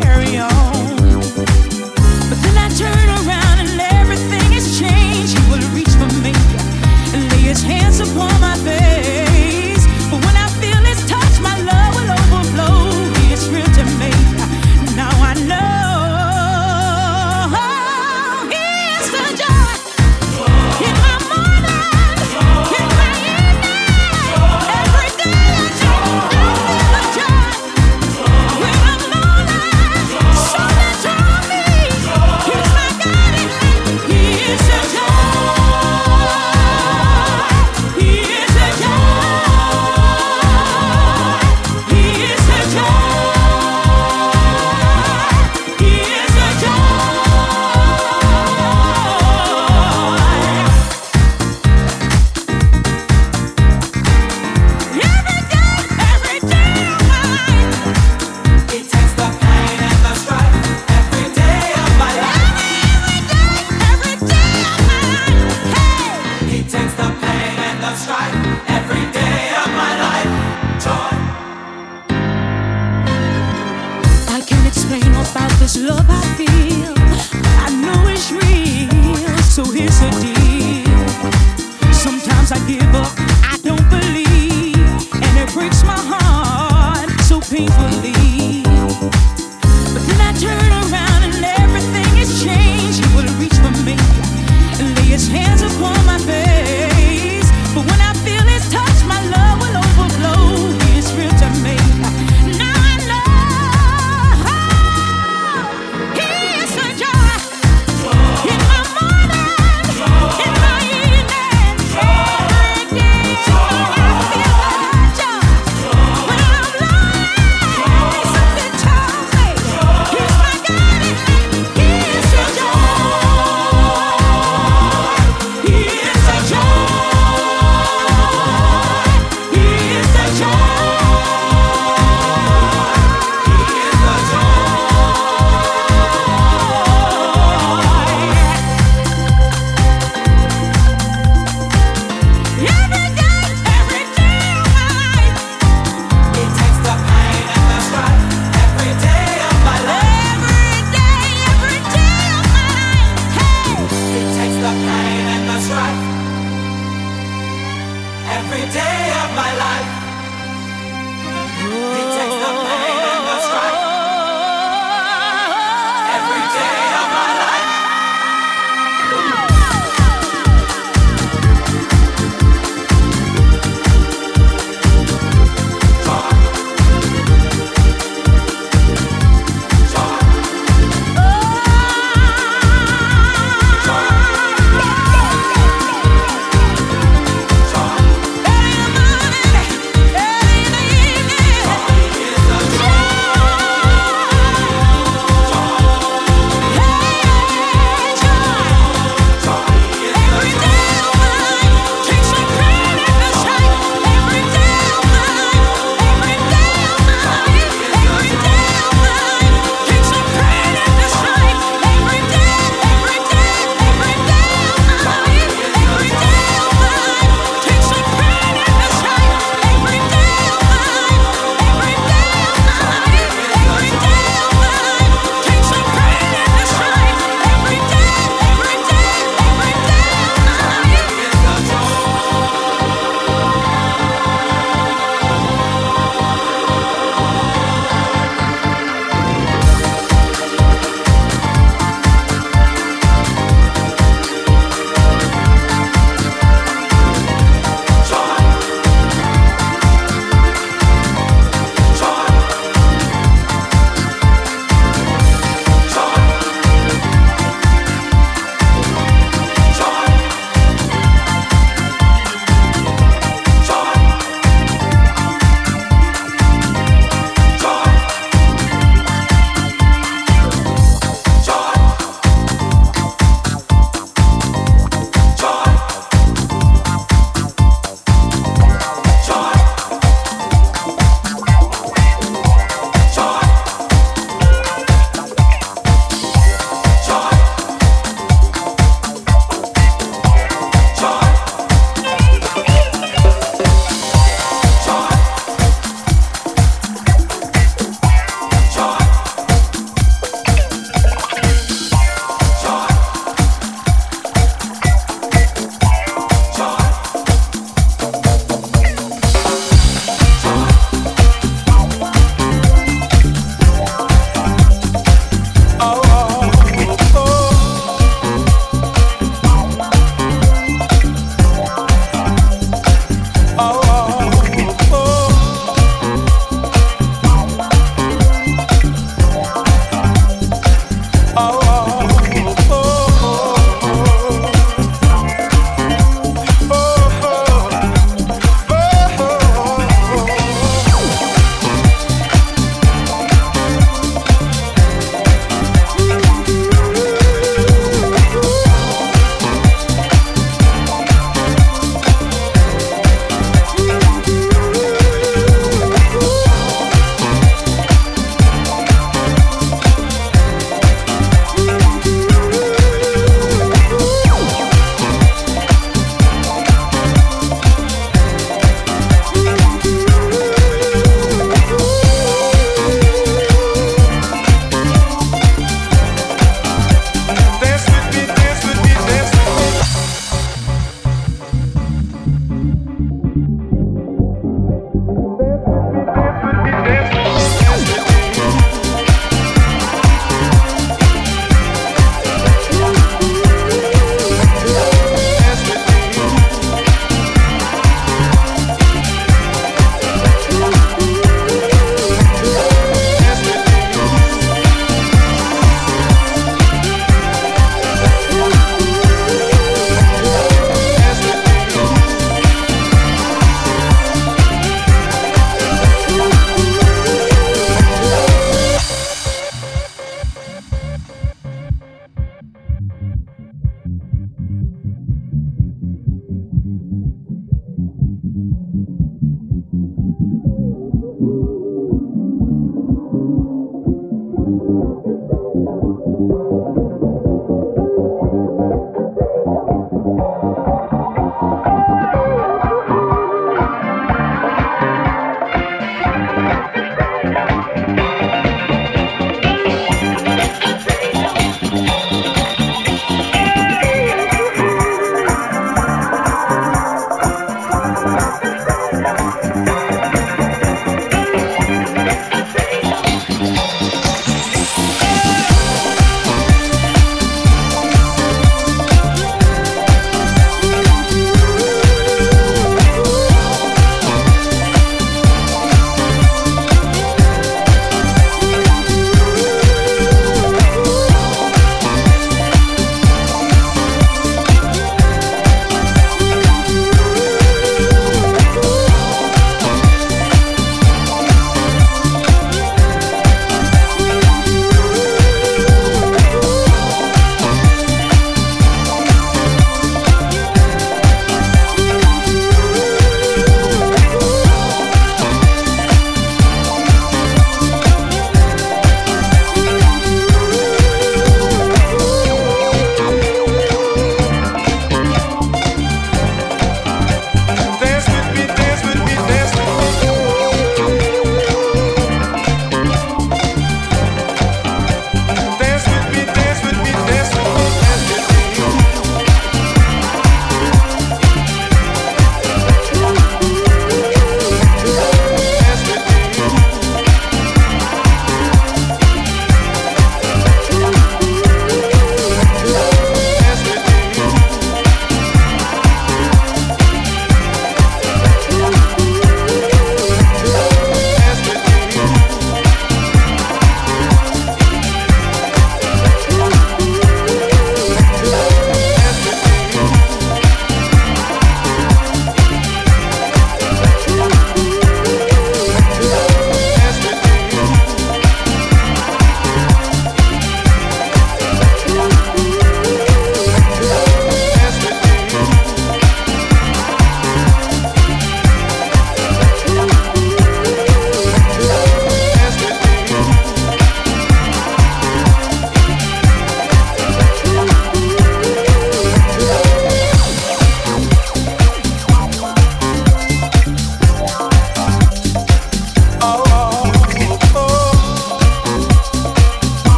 carry on.